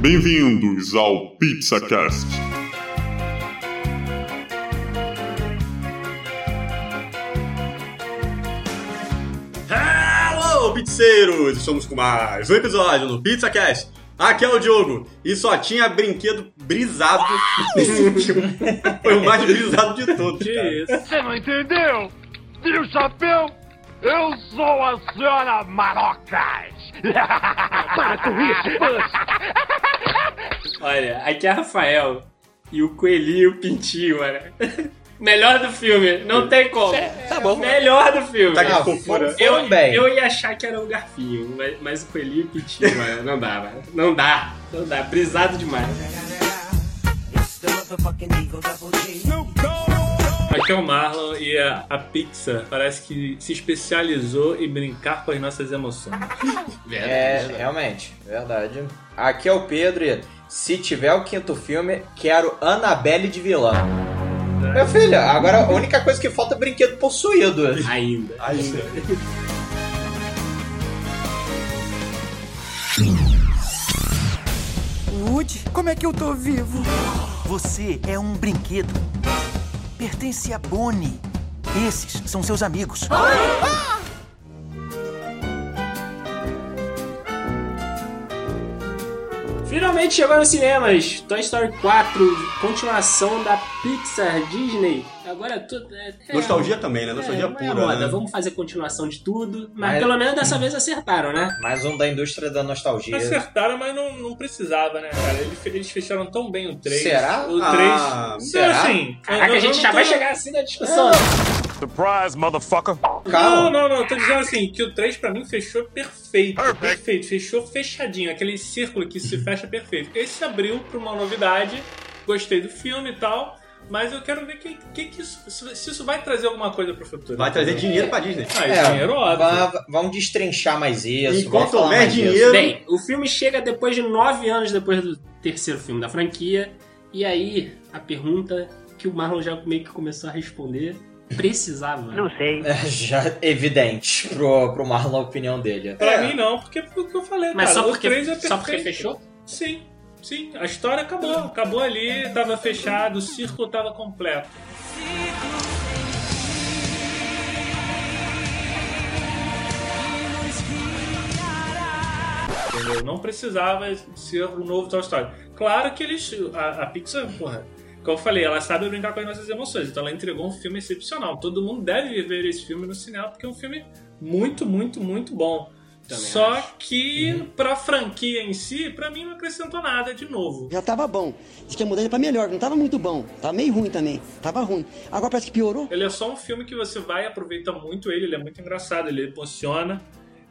Bem-vindos ao PizzaCast. Hello, pizzeiros! Estamos com mais um episódio no PizzaCast. Aqui é o Diogo e só tinha brinquedo brisado nesse filme. Foi o mais brisado de todos. Que cara. isso? Você não entendeu? Tira o chapéu! Eu sou a senhora Marocas! Para com isso, Buzz! Olha, aqui é Rafael e o coelhinho e o pintinho, mano. Melhor do filme, não tem como. Tá bom. Melhor do filme. Tá que fofura. Eu, foram bem. eu ia achar que era o garfinho, mas, mas o coelhinho e o pintinho, mano, não dá, mano. Não dá, não dá. Brisado demais. Aqui é o Marlon e a, a Pixar parece que se especializou em brincar com as nossas emoções. É, realmente, verdade. Aqui é o Pedro e se tiver o quinto filme, quero Annabelle de vilã. Meu filho, agora a única coisa que falta é brinquedo possuído. Ainda. Ainda. Woody, como é que eu tô vivo? Você é um brinquedo. Pertence a Bonnie. Esses são seus amigos. Finalmente chegou nos cinemas Toy Story 4, continuação da Pixar Disney. Agora tudo é, é- Nostalgia também, né? Nostalgia é, é pura, moda. né? Vamos fazer continuação de tudo, mas, Mas- pelo menos dessa vez acertaram, né? Mais um da indústria da nostalgia. Acertaram, mas não, não precisava, né, cara? Eles, fecharam tão bem o 3. Será? O 3. Ah, será? assim. Caraca, eu- eu a gente já tô- vai chegar assim na discussão. Surprise, motherfucker! Não, Calma. não, não. Eu tô dizendo assim, que o 3 pra mim fechou perfeito. Perfeito. Fechou fechadinho. Aquele círculo que se fecha perfeito. Esse abriu pra uma novidade. Gostei do filme e tal. Mas eu quero ver que, que, que isso, se isso vai trazer alguma coisa pro futuro. Vai trazer dinheiro pra Disney. Ah, É, dinheiro, óbvio. va- vamos destrinchar mais isso. Enquanto houver dinheiro- Bem, o filme chega depois de nove anos depois do terceiro filme da franquia. E aí, a pergunta que o Marlon já meio que começou a responder. Precisava. Não sei. É já evidente pro, pro Marlon a opinião dele. Pra É. mim não, porque o que eu falei, Mas cara. só o porque, 3 é só porque perfeito. fechou? Sim, sim. A história acabou. Acabou ali, tava fechado, o círculo tava completo. Entendeu? Não precisava ser o novo Toy Story. Claro que eles. A, a Pixar, porra. Como eu falei, ela sabe brincar com as nossas emoções. Então ela entregou um filme excepcional. Todo mundo deve ver esse filme no cinema, porque é um filme muito, muito, muito bom. Também Só acho. que pra franquia em si, pra mim não acrescentou nada de novo. Já tava bom. Diz que ia mudar pra melhor, não tava muito bom. Tava meio ruim também. Tava ruim. Agora parece que piorou. Ele é só um filme que você vai e aproveita muito ele, ele é muito engraçado, ele emociona.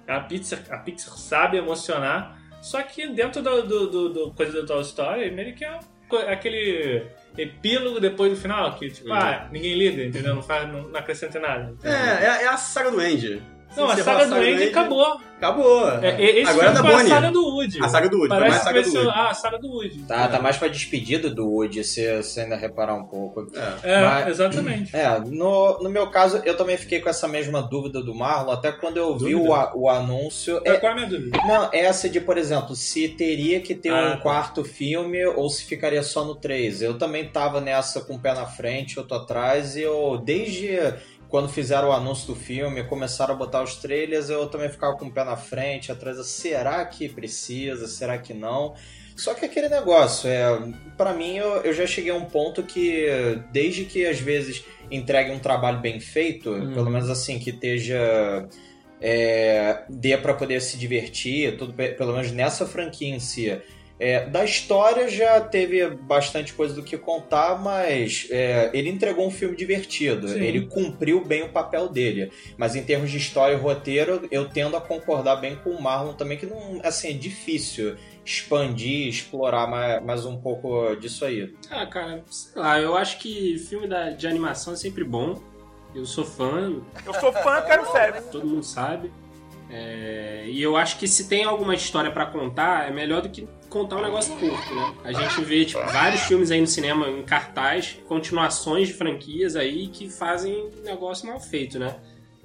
A Pixar, a Pixar sabe emocionar. Só que dentro do, do, do- do coisa do Toy Story, meio que é aquele epílogo depois do final, que tipo, ah, ninguém liga, entendeu? Não, faz, não, não acrescenta nada. É, entendeu? é, é a saga do Andy. Não, a saga do Andy acabou. Acabou. É, esse Agora é filme da foi a Bonnie. saga do Woody. A saga do Woody, Parece mais a que saga do Woody. ah, a saga do Woody. Tá, tá mais pra despedida do Woody, se você ainda reparar um pouco. É. É, Mas- exatamente. É, no, no meu caso, eu também fiquei com essa mesma dúvida do Marlon, até quando eu vi Dúvida? o, a- o anúncio. É, É, Qual é a minha dúvida? não, essa de, por exemplo, se teria que ter Ah, um tá. quarto filme ou se ficaria só no 3. Eu também tava nessa com o pé na frente, outro atrás, e eu, desde quando fizeram o anúncio do filme, começaram a botar os trailers, eu também ficava com o pé na frente, atrás, será que precisa, será que não? Só que aquele negócio, é, para mim, eu, eu já cheguei a um ponto que, desde que às vezes entregue um trabalho bem feito, pelo menos assim, que esteja. É, dê para poder se divertir, tudo, pe- pelo menos nessa franquia em si. É, da história já teve bastante coisa do que contar, mas é, ele entregou um filme divertido. Sim. Ele cumpriu bem o papel dele. Mas em termos de história e roteiro, eu tendo a concordar bem com o Marlon também, que não assim, é difícil expandir, explorar mais, mais um pouco disso aí. Ah, cara, sei lá, eu acho que filme da, de animação é sempre bom. Eu sou fã, Eu sou fã, quero sério. todo mundo sabe. É, e eu acho que se tem alguma história pra contar, é melhor do que contar um negócio curto, né? A gente vê, tipo, vários filmes aí no cinema em cartaz, continuações de franquias aí que fazem negócio mal feito, né?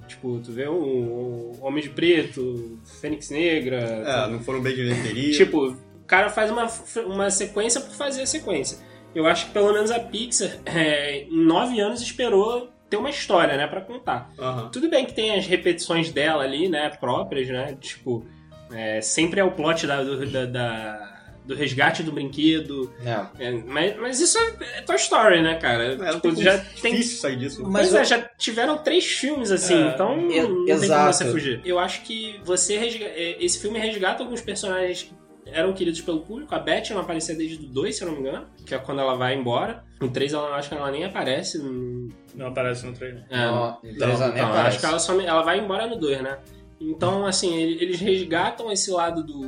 Tipo, tu vê o, o Homem de Preto, Fênix Negra. É, não foram bem de bilheteria. Tipo, cara faz uma, uma sequência por fazer a sequência. Eu acho que pelo menos a Pixar, é, em nove anos, esperou ter uma história, né, pra contar. Aham. Tudo bem que tem as repetições dela ali, né, próprias, né, tipo, é, sempre é o plot da, do, da- da- do resgate do brinquedo, É. é, mas, mas isso é, é Toy Story, né, cara? É, não Tipo, tem já tem difícil sair disso. Mas Pois é, eu- já tiveram três filmes assim, É, então e- não tem como você fugir. Eu acho que você resga- é, esse filme resgata alguns personagens que eram queridos pelo público. A Beth não aparecia desde o 2, se eu não me engano, que é quando ela vai embora. No 3 ela eu acho que ela nem aparece. no- Não aparece no trailer. É, Não, em três então, ela nem então, aparece. acho que ela, só, ela vai embora no 2, né? Então, assim, ele- eles resgatam esse lado do,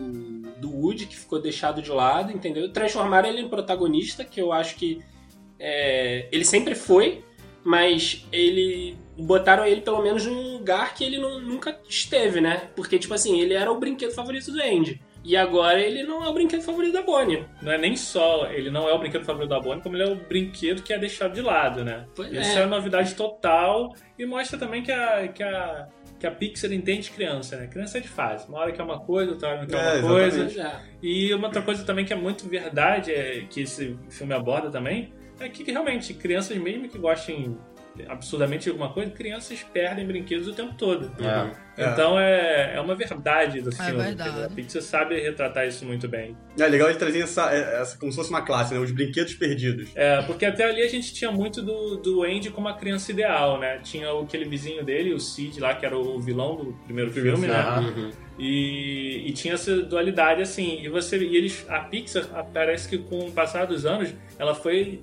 do Woody que ficou deixado de lado, entendeu? Transformaram ele em protagonista, que eu acho que é, ele sempre foi, mas ele botaram ele pelo menos num lugar que ele nu- nunca esteve, né? Porque, tipo assim, ele era o brinquedo favorito do Andy. E agora ele não é o brinquedo favorito da Bonnie. Não é nem só, ele não é o brinquedo favorito da Bonnie, como ele é o brinquedo que é deixado de lado, né? Pois Isso é. é novidade total e mostra também que a, que a, que a Pixar entende criança, né? Criança é de fase. Uma hora quer uma coisa, outra hora não quer É, uma coisa. é. E uma outra coisa também que é muito verdade, é, que esse filme aborda também, é que realmente crianças, mesmo que gostem absurdamente alguma coisa, crianças perdem brinquedos o tempo todo. É. Então é, é uma verdade do filme. verdade. entendeu? A Pixar sabe retratar isso muito bem. É legal ele trazer essa, essa como se fosse uma classe, né? Os brinquedos perdidos. É, porque até ali a gente tinha muito do, do Andy como a criança ideal, né? Tinha aquele vizinho dele, o Sid lá, que era o vilão do primeiro filme, né? Uhum. E, e tinha essa dualidade assim. E você e eles a Pixar parece que com o passar dos anos ela foi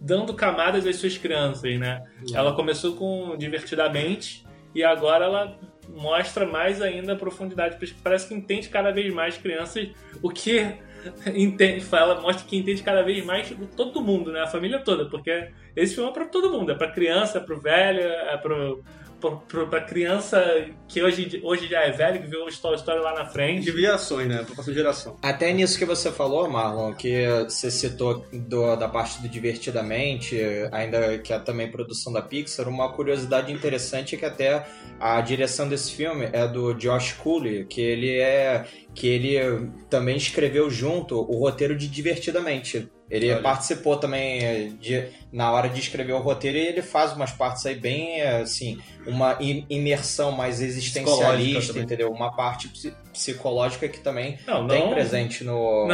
dando camadas às suas crianças, né? Ela começou com divertidamente e agora ela mostra mais ainda a profundidade. Parece que entende cada vez mais crianças o que entende, ela mostra que entende cada vez mais todo mundo, né? A família toda, porque esse filme é pra todo mundo, é pra criança, é pro velho, é pro, pra criança que hoje, hoje já é velho, que viu o Toy Story lá na frente. De gerações, né? Pra próxima geração. Até nisso que você falou, Marlon, que você citou do- da parte do Divertidamente, ainda que é também produção da Pixar, uma curiosidade interessante é que até a direção desse filme é do Josh Cooley, que ele é que ele também escreveu junto o roteiro de Divertidamente. Ele Olha. participou também de, na hora de escrever o roteiro e ele faz umas partes aí bem, assim, uma im- imersão mais existencialista, entendeu? Uma parte psi- psicológica que também Não, tem não- presente no,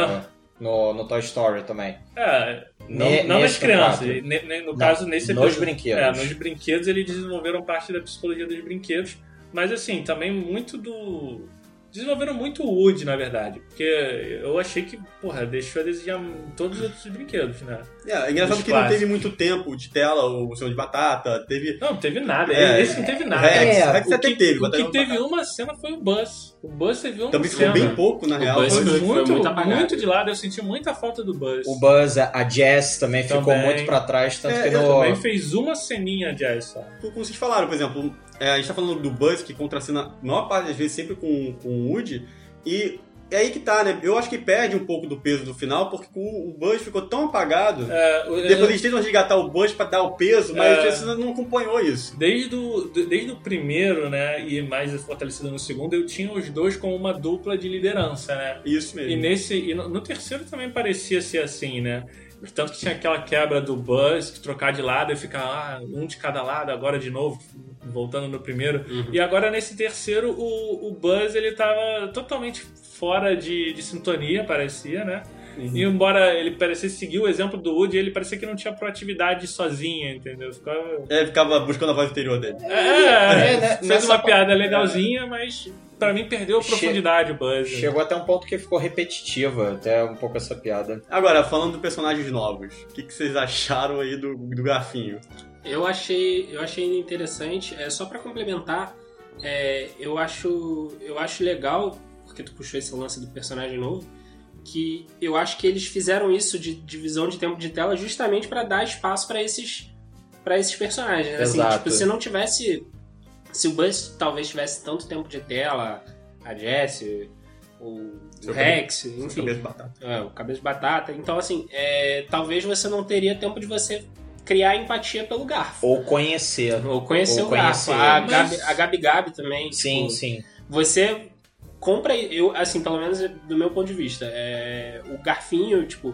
no, no Toy Story também. É, não, Ne- não nas crianças. Ne- ne- no Não, caso, nesse nos episódio- brinquedos. É, nos brinquedos eles desenvolveram parte da psicologia dos brinquedos. Mas assim, também muito do. Desenvolveram muito o Woody, na verdade. Porque eu achei que, porra, deixou a desejar todos os outros brinquedos, né? É, é engraçado Os que não clássicos. teve muito tempo de tela, o Senhor de Batata, teve. Não, não teve nada. É, Esse não teve nada. Rex, É, Rex o até que, teve, o que teve uma cena foi o Buzz. O Buzz teve uma Também cena. ficou bem pouco, na real. Buzz Foi, foi- muito, muito apagado. muito de lado. Eu senti muita falta do Buzz. O Buzz, a a Jess também, ficou Também. muito pra trás, tanto É, que eu no... Também fez uma ceninha de só. Como vocês falaram, por exemplo, é, a gente tá falando do Buzz que contracena a maior parte das vezes sempre com, com o Woody. E é aí que tá, né? Eu acho que perde um pouco do peso do final, porque o, o Buzz ficou tão apagado. É, o- Depois eles tentam resgatar o Buzz pra dar o peso, mas É. você não acompanhou isso. Desde o, desde o primeiro, né, e mais fortalecido no segundo, eu tinha os dois como uma dupla de liderança, né? Isso mesmo. E nesse e no, no terceiro também parecia ser assim, né? Tanto que tinha aquela quebra do Buzz, que trocar de lado e ficar ah, um de cada lado, agora de novo, voltando no primeiro. E agora nesse terceiro, o, o Buzz ele tava totalmente fora de, de sintonia, parecia, né? E embora ele parecesse seguir o exemplo do Woody, ele parecia que não tinha proatividade sozinha, entendeu? Ficava... É, ficava buscando a voz interior dele. É, É, né, fez nessa uma pa- piada legalzinha, mas pra mim perdeu a Che- profundidade o Buzz. Chegou até um ponto que ficou repetitiva, até um pouco essa piada. Agora, falando de personagens novos, o que, que vocês acharam aí do, do Garfinho? Eu achei, eu achei interessante. É só pra complementar, é, eu acho, eu acho legal porque tu puxou esse lance do personagem novo, que eu acho que eles fizeram isso de divisão de tempo de tela justamente pra dar espaço pra esses para esses personagens. né? Assim, tipo, se não tivesse, se o Buzz talvez tivesse tanto tempo de tela, a Jessie, o, o Seu Rex, Cabeça enfim, de batata. é, o cabeça de batata. Então, assim, é, talvez você não teria tempo de você criar empatia pelo garfo. Ou conhecer. Ou conhecer Ou o garfo. conhecer. A Mas- Gabi, a Gabi Gabi também. Sim, tipo, sim. Você compra, eu, assim, pelo menos do meu ponto de vista, é, o garfinho, tipo,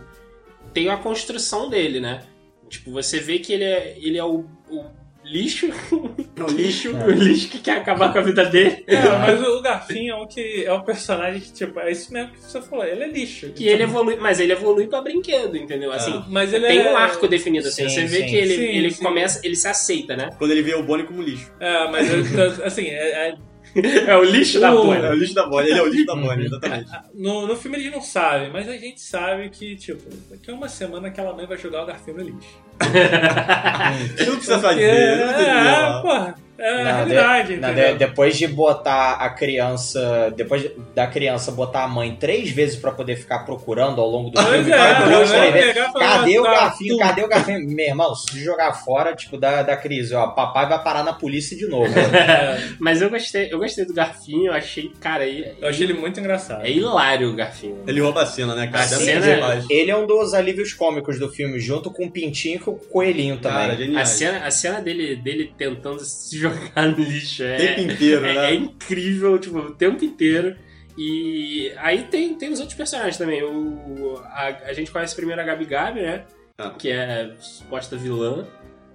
tem a construção dele, né? Tipo, você vê que ele é, ele é o, o lixo, O lixo. o lixo que quer acabar com a vida dele. É, mas o Garfinho é o que é o personagem que, tipo, é isso mesmo que você falou, ele é lixo. Que ele evolui, mas ele evolui pra brinquedo, entendeu? Assim, mas ele tem é- um arco definido assim. Sim, você vê sim. que ele, Sim, ele sim. começa, ele se aceita, né? Quando ele vê o Bonnie como lixo. É, mas assim, é- é- É o lixo da bolha. É o lixo da Bonnie, ele é o lixo da Bonnie, exatamente. no, no filme eles não sabem, mas a gente sabe que, tipo, daqui a uma semana aquela mãe vai jogar o Garfinho no lixo. Não precisa fazer, não tem é, porra, é a Não, realidade, de- de- depois de botar a criança, depois da criança botar a mãe três vezes pra poder ficar procurando ao longo do Pois filme, é, vai três vezes. falar, Cadê o tá, garfinho? Cadê o garfinho? Meu irmão, se jogar fora, tipo, da, da crise, ó, papai vai parar na polícia de novo. É, Mas eu gostei, eu gostei do Garfinho, eu achei, cara, ele, eu achei ele muito engraçado. é hilário o Garfinho. Ele rouba a cena, né, cara? A cena é-. Ele é um dos alívios cômicos do filme, junto com o Pintinho e com o Coelhinho também. Cara. A cena, a cena dele, dele tentando se jogar no lixo O é, tempo inteiro, é, né? é incrível, tipo, o tempo inteiro. E aí tem, tem os outros personagens também. O, a, a gente conhece primeiro a Gabi Gabi, né? Ah. Que é suposta vilã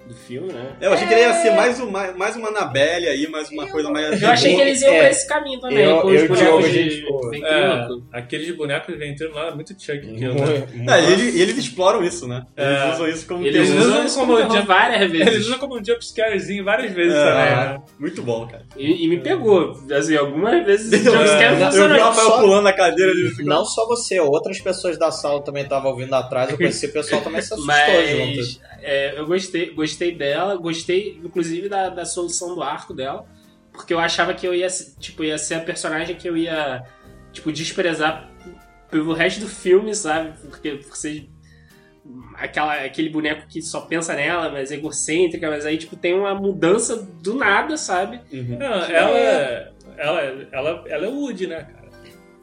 do filme, né? Eu achei que ele ia ser mais, um, mais, mais uma Annabelle aí, mais uma coisa mais. Eu achei que eles iam É. pra esse caminho também, Eu- com os eu, bonecos de ventríloco. É, aqueles bonecos ventrilo lá, muito Chuck. aquilo, né? É, e eles, eles exploram isso, né? Eles É. usam isso como Eles usam usam isso como de- várias vezes. Eles usam como um jumpscarezinho várias vezes É. também, né? Muito bom, cara. E, e me pegou. Assim, algumas vezes o Eu, jumpscare não, eu funcionou. vi o Rafael pulando na cadeira ali. ficou- Não só você, outras pessoas da sala também estavam ouvindo atrás. Eu conheci o pessoal também se assustou junto. Mas é, eu gostei, gostei dela, gostei inclusive da, da solução do arco dela, porque eu achava que eu ia, tipo, ia ser a personagem que eu ia, tipo, desprezar pelo resto do filme, sabe? Porque, você aquela, aquele boneco que só pensa nela, mas é egocêntrica, mas aí, tipo, tem uma mudança do nada, sabe? Uhum. Não, ela, ela, ela, ela é o Woody, né, cara?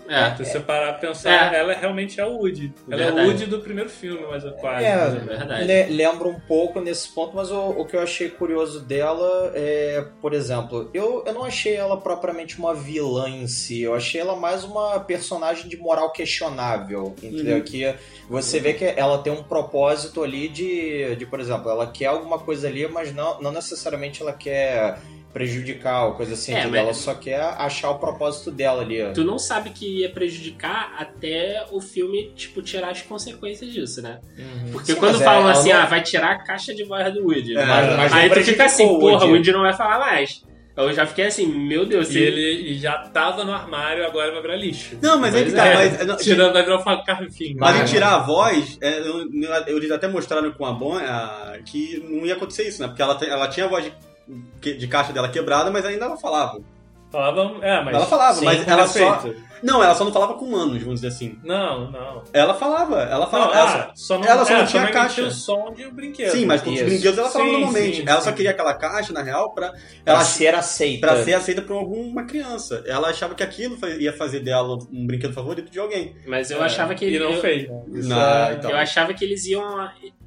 É, Se você parar pra pensar, É. ela realmente é o Woody. Ela é Verdade. o Woody do primeiro filme, mas quase. É, ou menos. verdade. Le- lembra um pouco nesse ponto, mas o, o que eu achei curioso dela é, por exemplo, eu, eu não achei ela propriamente uma vilã em si, eu achei ela mais uma personagem de moral questionável, entendeu? Uhum. Que você vê que ela tem um propósito ali de, de por exemplo, ela quer alguma coisa ali, mas não, não necessariamente ela quer prejudicar ou coisa assim, É, mas- ela só quer achar o propósito dela ali. Tu não sabe que ia prejudicar até o filme, tipo, tirar as consequências disso, né? Uhum. Porque Sim, quando mas é, falam ela assim, não- ah, vai tirar a caixa de voz do Woody. É, mas- mas Aí tu fica assim, o porra, o Woody. Não vai falar mais. Eu já fiquei assim, meu Deus, E ele já tava no armário, agora vai virar lixo. Não, mas aí que Pois tá. é. Mas, não, Tirando, vai virar um carro-fim. Mas em Mas- tirar a voz, é, eu- eu- eles até mostraram com a Bon a- que não ia acontecer isso, né? Porque ela, ela tinha a voz de, de caixa dela quebrada, mas ainda ela falava. Falavam, é, mas. ela falava, sim, mas ela só. Não, ela só não falava com humanos, vamos dizer assim. Não, não. Ela falava, ela Não, falava. ela ah, só não, ela só é, não tinha caixa. o som de um brinquedo. Sim, mas com os brinquedos ela falava Sim, normalmente. sim, ela sim. só queria aquela caixa, na real, pra, Pra ela, ser aceita. pra ser aceita por alguma criança. Ela achava que aquilo ia fazer dela um brinquedo favorito de alguém. Mas eu É, achava que E não eu, fez. né? Na- é- então. eu achava que eles iam,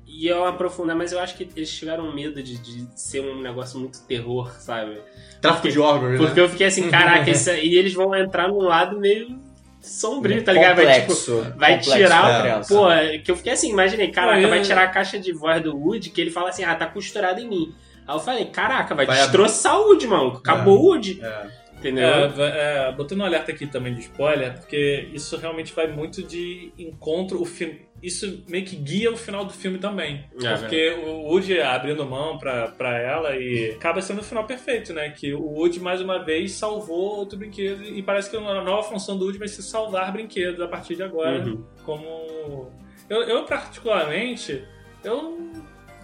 iam aprofundar, mas eu acho que eles tiveram medo de, de ser um negócio muito terror, sabe? Tráfico de órgãos, Porque né? eu fiquei assim, caraca, isso, aí- e eles vão entrar num lado meio sombrio, tá ligado? Vai, tipo, Complexo. vai complexo tirar o. criança. Pô, é que eu fiquei assim, imaginei, caraca, Não, vai tirar a caixa de voz do Woody, que ele fala assim, ah, tá costurado em mim. Aí eu falei, caraca, vai, Vai destroçar o Woody, mano. Acabou o Woody. É. Entendeu? É, é, botando um alerta aqui também de spoiler, porque isso realmente vai muito de encontro. O filme, isso meio que guia o final do filme também. É, porque o Woody abrindo mão pra, pra ela e acaba sendo o final perfeito, né? Que o Woody mais uma vez salvou outro brinquedo e parece que a nova função do Woody vai ser salvar brinquedos a partir de agora. Uhum. Como. Eu, eu particularmente, eu,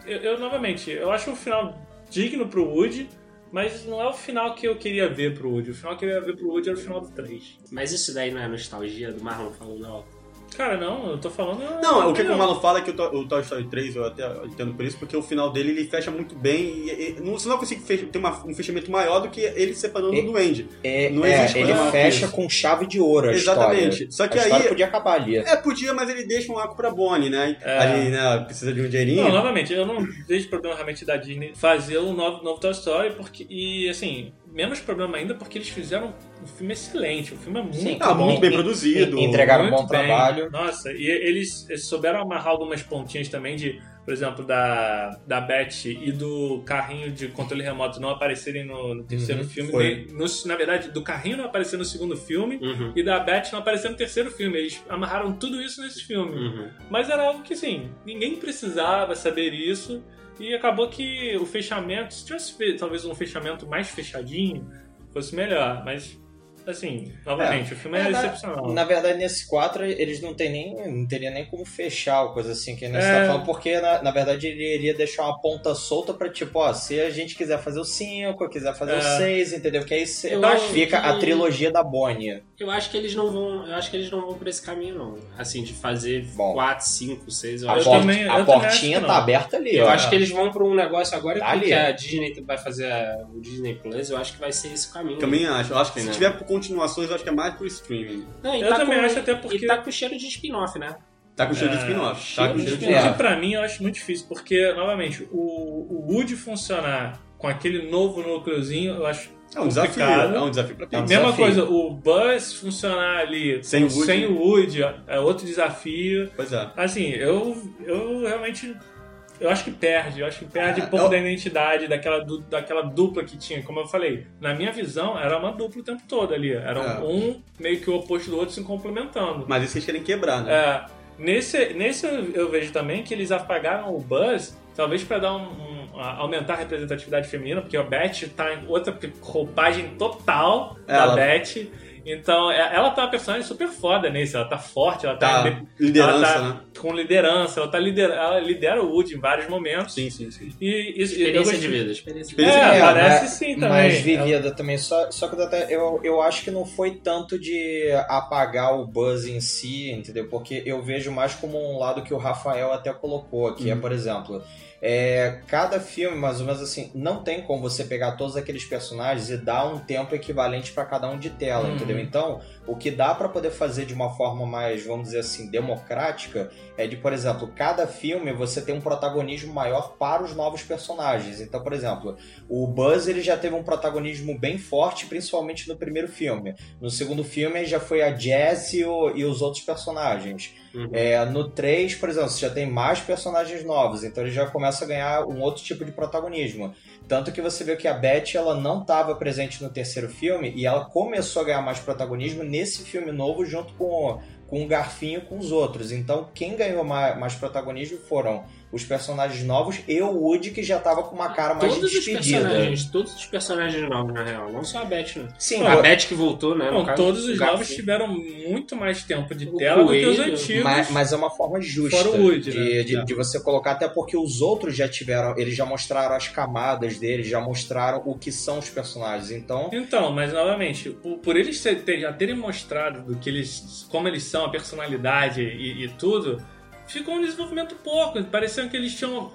eu, eu, novamente, eu acho o final digno pro Woody. Mas não é o final que eu queria ver pro Woody. O final que eu queria ver pro Woody era o final do 3. Mas isso daí não é nostalgia do Marlon falando alto. Cara, não, eu tô falando. Não, o que, que o Marlon fala é que o, To- o Toy Story 3, eu até entendo por isso, porque o final dele ele fecha muito bem e, e não, você não consegue fech- ter uma- um fechamento maior do que ele separando E- do Duende. É, Não é, existe ele fecha com chave de ouro a Exatamente. história. Só que a aí- podia acabar ali. É, podia, mas ele deixa um arco pra Bonnie, né? É. Ali, né, precisa de um dinheirinho. Não, novamente, eu não vejo problema realmente da Disney fazer um novo, novo Toy Story, porque. E assim, menos problema ainda porque eles fizeram um filme excelente. O filme é muito Sim, Ah, bom. muito bem produzido. Entregaram um bom bem. trabalho. Nossa, e eles, eles souberam amarrar algumas pontinhas também de, por exemplo, da, da Beth e do carrinho de controle remoto não aparecerem no, no terceiro Uhum, filme. no- na verdade, do carrinho não aparecer no segundo filme Uhum. e da Beth não aparecer no terceiro filme. Eles amarraram tudo isso nesse filme. Uhum. Mas era algo que, assim, ninguém precisava saber isso. E acabou que o fechamento, se tivesse talvez um fechamento mais fechadinho, fosse melhor. Mas, assim, novamente, o filme é, É, na- excepcional. Na verdade, nesse 4, eles não tem nem. Não teria nem como fechar ou coisa assim que nem você É. tá falando, porque na, na verdade ele iria deixar uma ponta solta pra tipo, ó, se a gente quiser fazer o 5, quiser fazer o É. 6, entendeu? Que aí cê- Eu acho fica que- a trilogia da Bonnie. Eu acho que eles não vão. Eu acho que eles não vão por esse caminho, não. Assim, de fazer Bom. 4, 5, 6. Eu A, acho port- também- eu a portinha que tá aberta ali, Eu ó. acho que eles vão pra um negócio agora Tá que ali. a Disney vai fazer a- o Disney Plus, eu acho que vai ser esse o caminho. Também acho. Eu acho que se Não. tiver por continuações, eu acho que é mais pro streaming. Não, e Eu tá também com- acho até porque- E tá com cheiro de spin-off, né? Tá com cheiro de É, spin-off. Tá com cheiro de spin-off. Que pra mim eu acho muito difícil, porque, novamente, o, o Woody funcionar com aquele novo núcleozinho, eu acho É um desafio. complicado. É um desafio pra É um Pixar. Mesma desafio. coisa, o Buzz funcionar ali Sem o Woody. sem o Woody é outro desafio. Pois é. Assim, eu, eu realmente. Eu acho que perde, eu acho que perde É, um pouco eu- da identidade daquela, du- daquela dupla que tinha. Como eu falei, na minha visão, era uma dupla o tempo todo ali. Era É. um meio que o oposto do outro se complementando. Mas isso eles querem quebrar, né? É, nesse, nesse eu, vejo também que eles apagaram o Buzz, talvez pra dar um, um- aumentar a representatividade feminina, porque a Beth tá em outra roupagem total Ela- da Beth. Então, é- ela tá uma personagem super foda nesse, ela tá forte, ela tá, Tá. Liderança, ela tá né? com liderança, ela tá lidera, ela lidera o Woody em vários momentos. Sim, sim, sim. E isso eu Experiência gostei- de vida. Experiência de É, vida. Experiência de vida. parece mas- sim também. Mais vivida também. Só, só que eu, até- eu, eu acho que não foi tanto de apagar o Buzz em si, entendeu? Porque eu vejo mais como um lado que o Rafael até colocou, que é, por exemplo, é, cada filme, mais ou menos assim, não tem como você pegar todos aqueles personagens e dar um tempo equivalente para cada um de tela, Uhum. entendeu? Então, o que dá para poder fazer de uma forma mais, vamos dizer assim, democrática, é de, por exemplo, cada filme você tem um protagonismo maior para os novos personagens. Então, por exemplo, o Buzz ele já teve um protagonismo bem forte, principalmente no primeiro filme. No segundo filme já foi a Jess e, o- e os outros personagens. Uhum. É, no 3, por exemplo, você já tem mais personagens novos, então ele já começa a ganhar um outro tipo de protagonismo. Tanto que você vê que a Beth ela não estava presente no terceiro filme e ela começou a ganhar mais protagonismo nesse filme novo junto com, com o Garfinho com os outros. Então quem ganhou mais, mais protagonismo foram os personagens novos e o Woody que já estava com uma cara mais todos de os despedida. personagens, todos os personagens novos, na real. Não só a Beth, né? Sim, a o- Beth que voltou, né? Não, caso, todos os novos tiveram muito mais tempo de O tela do que os Coelho, antigos. Mas, mas é uma forma justa Fora o Woody, de, né? de, É. de você colocar, até porque os outros já tiveram, eles já mostraram as camadas deles, já mostraram o que são os personagens. Então, Então, mas novamente, por, por eles já terem mostrado do que eles, como eles são, a personalidade e, e tudo, ficou um desenvolvimento pouco. Pareceu que eles tinham,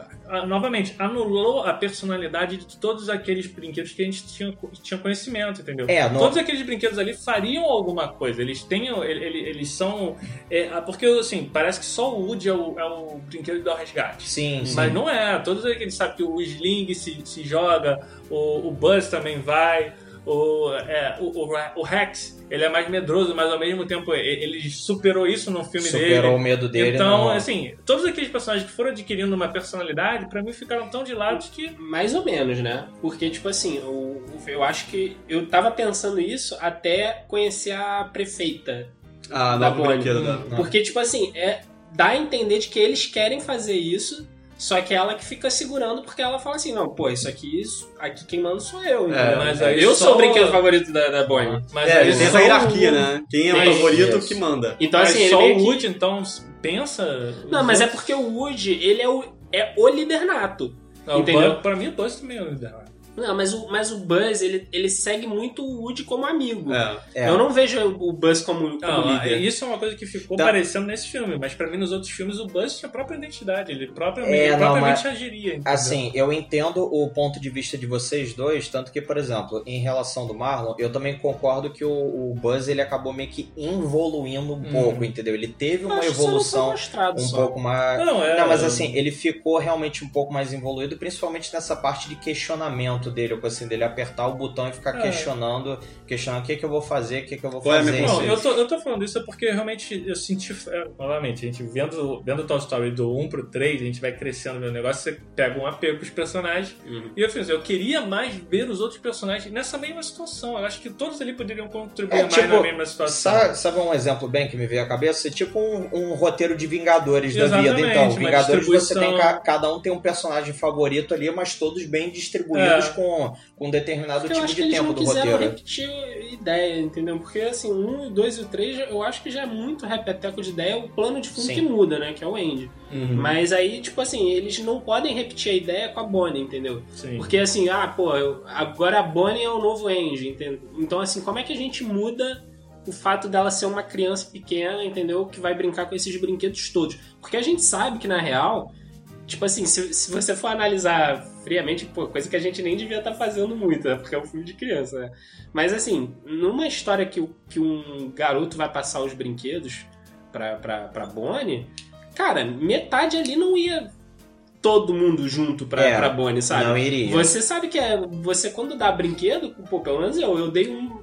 novamente, anulou a personalidade de todos aqueles brinquedos que a gente tinha, tinha conhecimento, entendeu? É, no- Todos aqueles brinquedos ali fariam alguma coisa. Eles têm, ele- ele- eles são, é, porque assim, parece que só o Woody é o, é o brinquedo do resgate. sim, sim. Mas não é, todos eles sabem que o Sling se, se joga, o, o Buzz também vai, o, é, o, o, o Rex, ele é mais medroso, mas ao mesmo tempo ele superou isso no filme superou dele. o medo dele. Então, no- assim, todos aqueles personagens que foram adquirindo uma personalidade, pra mim ficaram tão de lado que. Mais ou menos, né? Porque, tipo assim, o- eu acho que. Eu tava pensando isso até conhecer a prefeita. Ah, Da Bonnie. da. Porque, tipo assim, é, dá a entender de que eles querem fazer isso, só que ela que fica segurando porque ela fala assim: não, pô, isso aqui, isso, aqui quem manda sou eu. entendeu? mas aí eu só- sou o brinquedo favorito da, da Bonnie. Mas É, tem essa hierarquia, o- né? Quem é o favorito isso. que manda. Então, Mas assim, só o que- Woody, então, pensa. Não, mas é porque o Woody, ele é o, é o líder nato. Entendeu? Pra mim, o Buzz também é o líder. Não, mas o, mas o Buzz, ele, ele segue muito o Woody como amigo. É. É. Eu não vejo o Buzz como, como Não, líder. isso é uma coisa que ficou Tá. parecendo nesse filme, mas pra mim nos outros filmes o Buzz tinha a própria identidade, ele propriamente, É, ele não, propriamente mas- agiria. entendeu? Assim, eu entendo o ponto de vista de vocês dois, tanto que, por exemplo, em relação do Marlon, eu também concordo que o, o Buzz ele acabou meio que evoluindo um Hum. pouco, entendeu? Ele teve uma evolução um só. pouco mais. Não, é, Não, mas assim, ele ficou realmente um pouco mais evoluído, principalmente nessa parte de questionamento dele, ou coisa assim, dele apertar o botão e ficar É. questionando, questionando o que, que eu vou fazer, o que, que eu vou Qual é a fazer. Não, eu tô, eu tô falando isso porque realmente eu senti. é, Novamente, a gente vendo, vendo Toy Story do 1 pro 3, a gente vai crescendo no negócio, você pega um apego pros personagens. Uhum. E eu fiz, eu queria mais ver os outros personagens nessa mesma situação. Eu acho que todos ali poderiam contribuir É, mais tipo, na mesma situação. Sabe, sabe um exemplo bem que me veio à cabeça? É Tipo um, um roteiro de Vingadores da vida. Exatamente, Então, Vingadores você tem distribuição. ca- cada um tem um personagem favorito ali, mas todos bem distribuídos É. com, com um determinado Eu tipo acho que de eles tempo não do quiseram roteiro. repetir ideia, entendeu? Porque assim, um, o dois e o três, eu acho que já é muito repeteco de ideia, o plano de fundo Sim. que muda, né? Que é o Andy. Uhum. Mas aí, tipo assim, eles não podem repetir a ideia com a Bonnie, entendeu? Sim. Porque assim, ah, pô, eu- agora a Bonnie é o novo Andy, entendeu? Então, assim, como é que a gente muda o fato dela ser uma criança pequena, entendeu? Que vai brincar com esses brinquedos todos? Porque a gente sabe que, na real, tipo assim, se, se você for analisar friamente, pô, coisa que a gente nem devia estar fazendo muito, né? Porque é um filme de criança, né? Mas assim, numa história que, que um garoto vai passar os brinquedos pra, pra, pra Bonnie, cara, metade ali não ia todo mundo junto pra, É, pra Bonnie, sabe? Não iria. Você sabe que é. Você quando dá brinquedo, pô, pelo menos eu, eu dei um,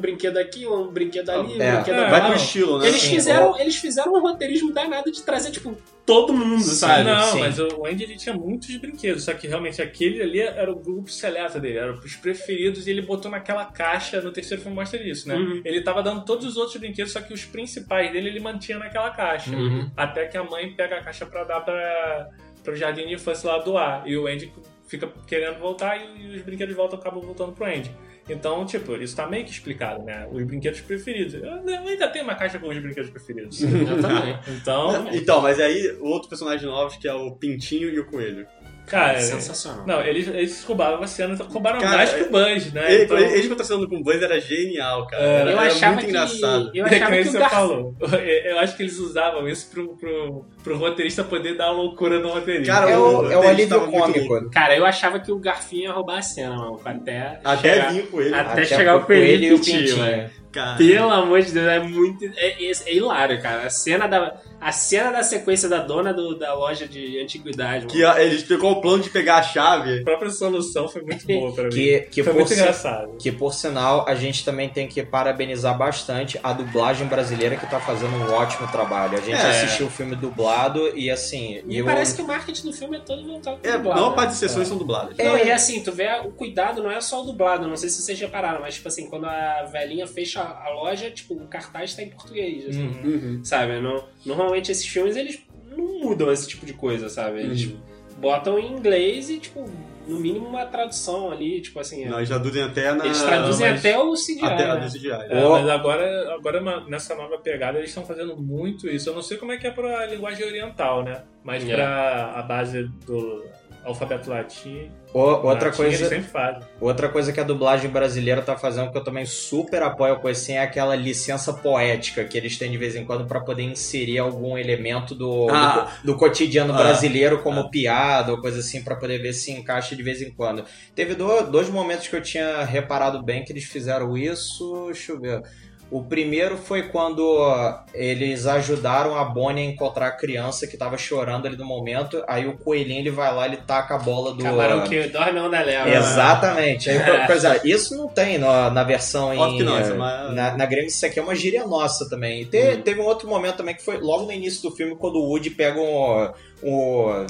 um brinquedo aqui, um brinquedo ali, um É. brinquedo É, ali. Vai pro estilo, né? Eles Sim, fizeram, eles fizeram um roteirismo danado de trazer, tipo, todo mundo, sabe? Não, sim. mas o Andy ele tinha muitos brinquedos, só que realmente aquele ali era o grupo seleto dele, era os preferidos e ele botou naquela caixa, no terceiro filme mostra isso, né? Uhum. Ele tava dando todos os outros brinquedos, só que os principais dele ele mantinha naquela caixa. Uhum. Até que a mãe pega a caixa pra dar pra, pro jardim de infância lá doar. E o Andy fica querendo voltar e, e os brinquedos voltam, acabam voltando pro Andy. Então, tipo, isso tá meio que explicado, né? Os brinquedos preferidos. Eu, ainda tenho uma caixa com os brinquedos preferidos. Eu também. Então, Então, mas aí, outro personagem novo que é o Pintinho e o Coelho. Cara. Sensacional. Não, eles, eles roubaram a cena, roubaram Cara, mais que o Buzz, né? Ele, Então, eles contracenando com o Buzz era genial, cara. É, Era, eu era achava muito que. engraçado. Eu é que achava que o você Garf... falou. Eu acho que eles usavam isso pro, pro, pro roteirista poder dar a loucura no roteirista. Cara, É o, é o alívio cômico. Cara, eu achava que o Garfinho ia roubar a cena, mano. Até. Até chegar- com ele. Até chegar o coelho e o Pintinho, pintinho. velho. Cara. Pelo amor de Deus, é muito. É, é, é hilário, cara. A cena da, a cena da sequência da dona do- da loja de antiguidade, mano. Que ó, eles pegou o plano de pegar a chave. A própria solução foi muito boa pra mim. Que, que, foi por muito engraçado. que por sinal a gente também tem que parabenizar bastante a dublagem brasileira que tá fazendo um ótimo trabalho. A gente É. assistiu o filme dublado e assim. Me eu- parece que o marketing do filme é todo voltado pro É, a dublado, maior né? parte das sessões são dubladas. Não, e assim, tu vê o cuidado, não é só o dublado, não sei se vocês repararam, mas tipo assim, quando a velhinha fecha a loja, tipo, o cartaz tá em português, assim, Uhum. sabe? No- normalmente esses filmes, eles não mudam esse tipo de coisa, sabe? Eles botam em inglês e, tipo, no mínimo uma tradução ali, tipo assim, Nós já traduzem até na. eles traduzem mas- até o CGI, até né? do CGI. É, Ô. mas agora, agora nessa nova pegada eles estão fazendo muito isso. Eu não sei como é que é pra linguagem oriental, né? Mas É. pra a base do alfabeto latim, O- outra latim, coisa. sempre fazem. Outra coisa que a dublagem brasileira tá fazendo que eu também super apoio com assim é aquela licença poética que eles têm de vez em quando pra poder inserir algum elemento do, do Ah. co- do, cotidiano Ah. brasileiro como piada ou coisa assim pra poder ver se encaixa de vez em quando. Teve do- dois momentos que eu tinha reparado bem que eles fizeram isso, deixa eu ver. O primeiro foi quando ó, eles ajudaram a Bonnie a encontrar a criança que tava chorando ali no momento. Aí o coelhinho ele vai lá, ele taca a bola do. Camarão que dorme onda leva. Exatamente. Aí, por- por exemplo, isso não tem na, na versão Óbvio em. que não, é uma- Na, na gringa, isso aqui é uma gíria nossa também. E te- Teve um outro momento também que foi logo no início do filme, quando o Woody pega o. o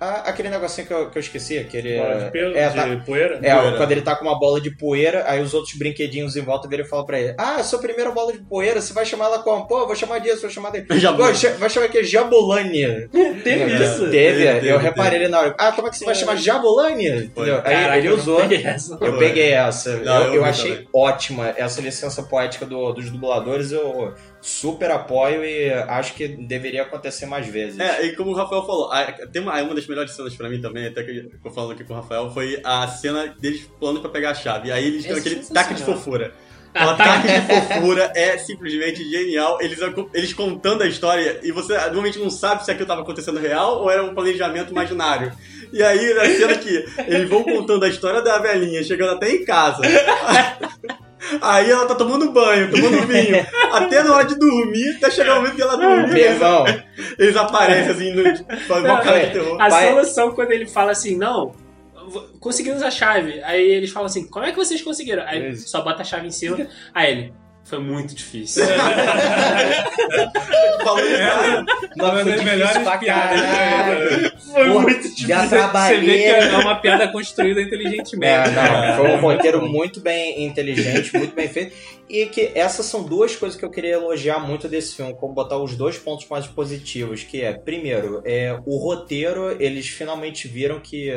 a- aquele negocinho que eu, que eu esqueci, aquele. Bola de pelo, é, de tá- poeira. é, Poeira. quando ele tá com uma bola de poeira, aí os outros brinquedinhos em volta viram e falam pra ele: Ah, é sua primeira bola de poeira, você vai chamar ela como? Pô, vou chamar disso, vou chamar dele. Cha- vai chamar aqui Jabulani. Teve É, isso. Teve, Teve, eu teve, reparei ele na hora. Ah, como é que você vai chamar Jabulani? Aí Caraca, ele eu usou. peguei essa. Eu peguei essa. Não, eu eu eu achei também. ótima essa licença poética do- dos dubladores. Eu super apoio e acho que deveria acontecer mais vezes. É, e como o Rafael falou, a- tem uma, uma das melhores cenas pra mim também, até que eu tô falando aqui com o Rafael, foi a cena deles pulando pra pegar a chave. E aí eles dão É aquele taque de fofura. O ataque de fofura é simplesmente genial. Eles, eles contando a história e você normalmente não sabe se aquilo estava acontecendo real ou era um planejamento imaginário. E aí, na cena que eles vão contando a história da velhinha, chegando até em casa. Aí ela tá tomando banho, tomando vinho. Até na hora de dormir, até chegar o momento que ela dormir, Meu irmão, eles aparecem assim, no, fazem uma cara de terror. A Pai- solução quando ele fala assim, não, conseguimos a chave. Aí eles falam assim, como é que vocês conseguiram? Aí É só bota a chave em cima. Aí ele, foi muito difícil. Falou isso. Uma das difícil melhores pra piadas. né? Foi Pô, muito já difícil. Você trabalhei. vê que é uma piada construída inteligentemente. É, não, foi um roteiro muito bem inteligente, muito bem feito. E que essas são duas coisas que eu queria elogiar muito desse filme, como botar os dois pontos mais positivos, que é, primeiro, é, o roteiro, eles finalmente viram que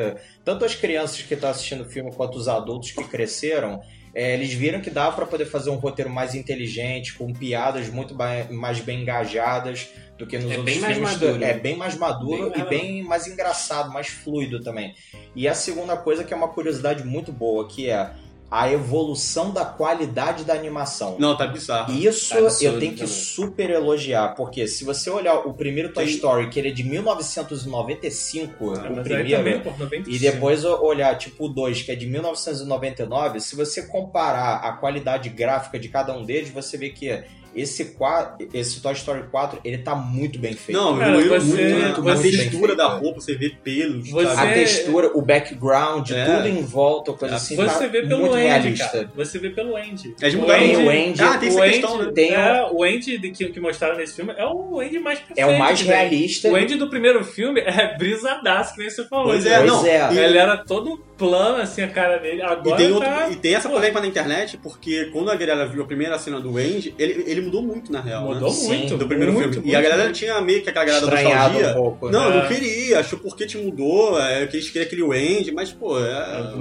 tanto as crianças que estão assistindo o filme quanto os adultos que cresceram, é, eles viram que dá para poder fazer um roteiro mais inteligente, com piadas muito mais bem engajadas do que nos É outros bem mais filmes. maduro. É bem mais maduro Bem e bem mais engraçado, mais fluido também. E a segunda coisa que é uma curiosidade muito boa, que é a evolução da qualidade da animação. Não, tá bizarro. Isso Absurdo eu tenho que também. super elogiar, porque se você olhar o primeiro Toy Story, que ele é de 1995, Ah, o primeiro, também, pô, 95. e depois olhar tipo o 2, que é de 1999, se você comparar a qualidade gráfica de cada um deles, você vê que esse, qua- esse Toy Story 4, ele tá muito bem feito. Não, Cara, evoluiu você- muito, né? você- A textura da feito. roupa, você vê pelos, Você-? A textura, o background, É. tudo em volta, coisa assim, Você tá vê pelo muito Andy, realista. cara. Você vê pelo Andy. Eles O mudaram o Andy, Ah, tem essa o questão, Andy- né? Tem é, o Andy de- que, que mostraram nesse filme é o Andy mais perfeito. é o mais realista. O Andy do primeiro filme é brisadaço, que nem você falou. Pois é, Pois não. é. E- Ele era todo plano, assim, a cara dele. Agora E tem, outro- tá... e tem essa polêmica na internet, porque quando a galera viu a primeira cena do Andy, ele, ele mudou muito, na real. Mudou né? Sim, muito. Do primeiro muito, filme. e muito, a galera muito. tinha meio que aquela galera da Estranhado nostalgia. um pouco. Não, né? eu não queria, achou porque te mudou, é, que eles queriam aquele Andy, mas, pô, é.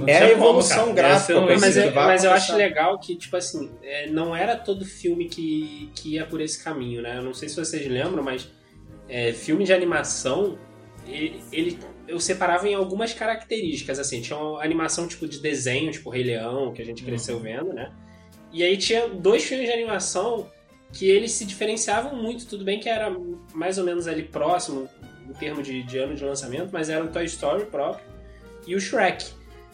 É a como, evolução cara. gráfica, coisa Mas, vai mas eu acho legal que, tipo assim, é, não era todo filme que, que ia por esse caminho, né? Eu não sei se vocês lembram, mas é, filme de animação, ele, ele- eu separava em algumas características, assim, tinha uma animação tipo de desenho, tipo Rei Leão, que a gente cresceu vendo, né? E aí tinha dois filmes de animação que eles se diferenciavam muito, tudo bem que era mais ou menos ali próximo, em termos de, de ano de lançamento, mas era o Toy Story próprio e o Shrek.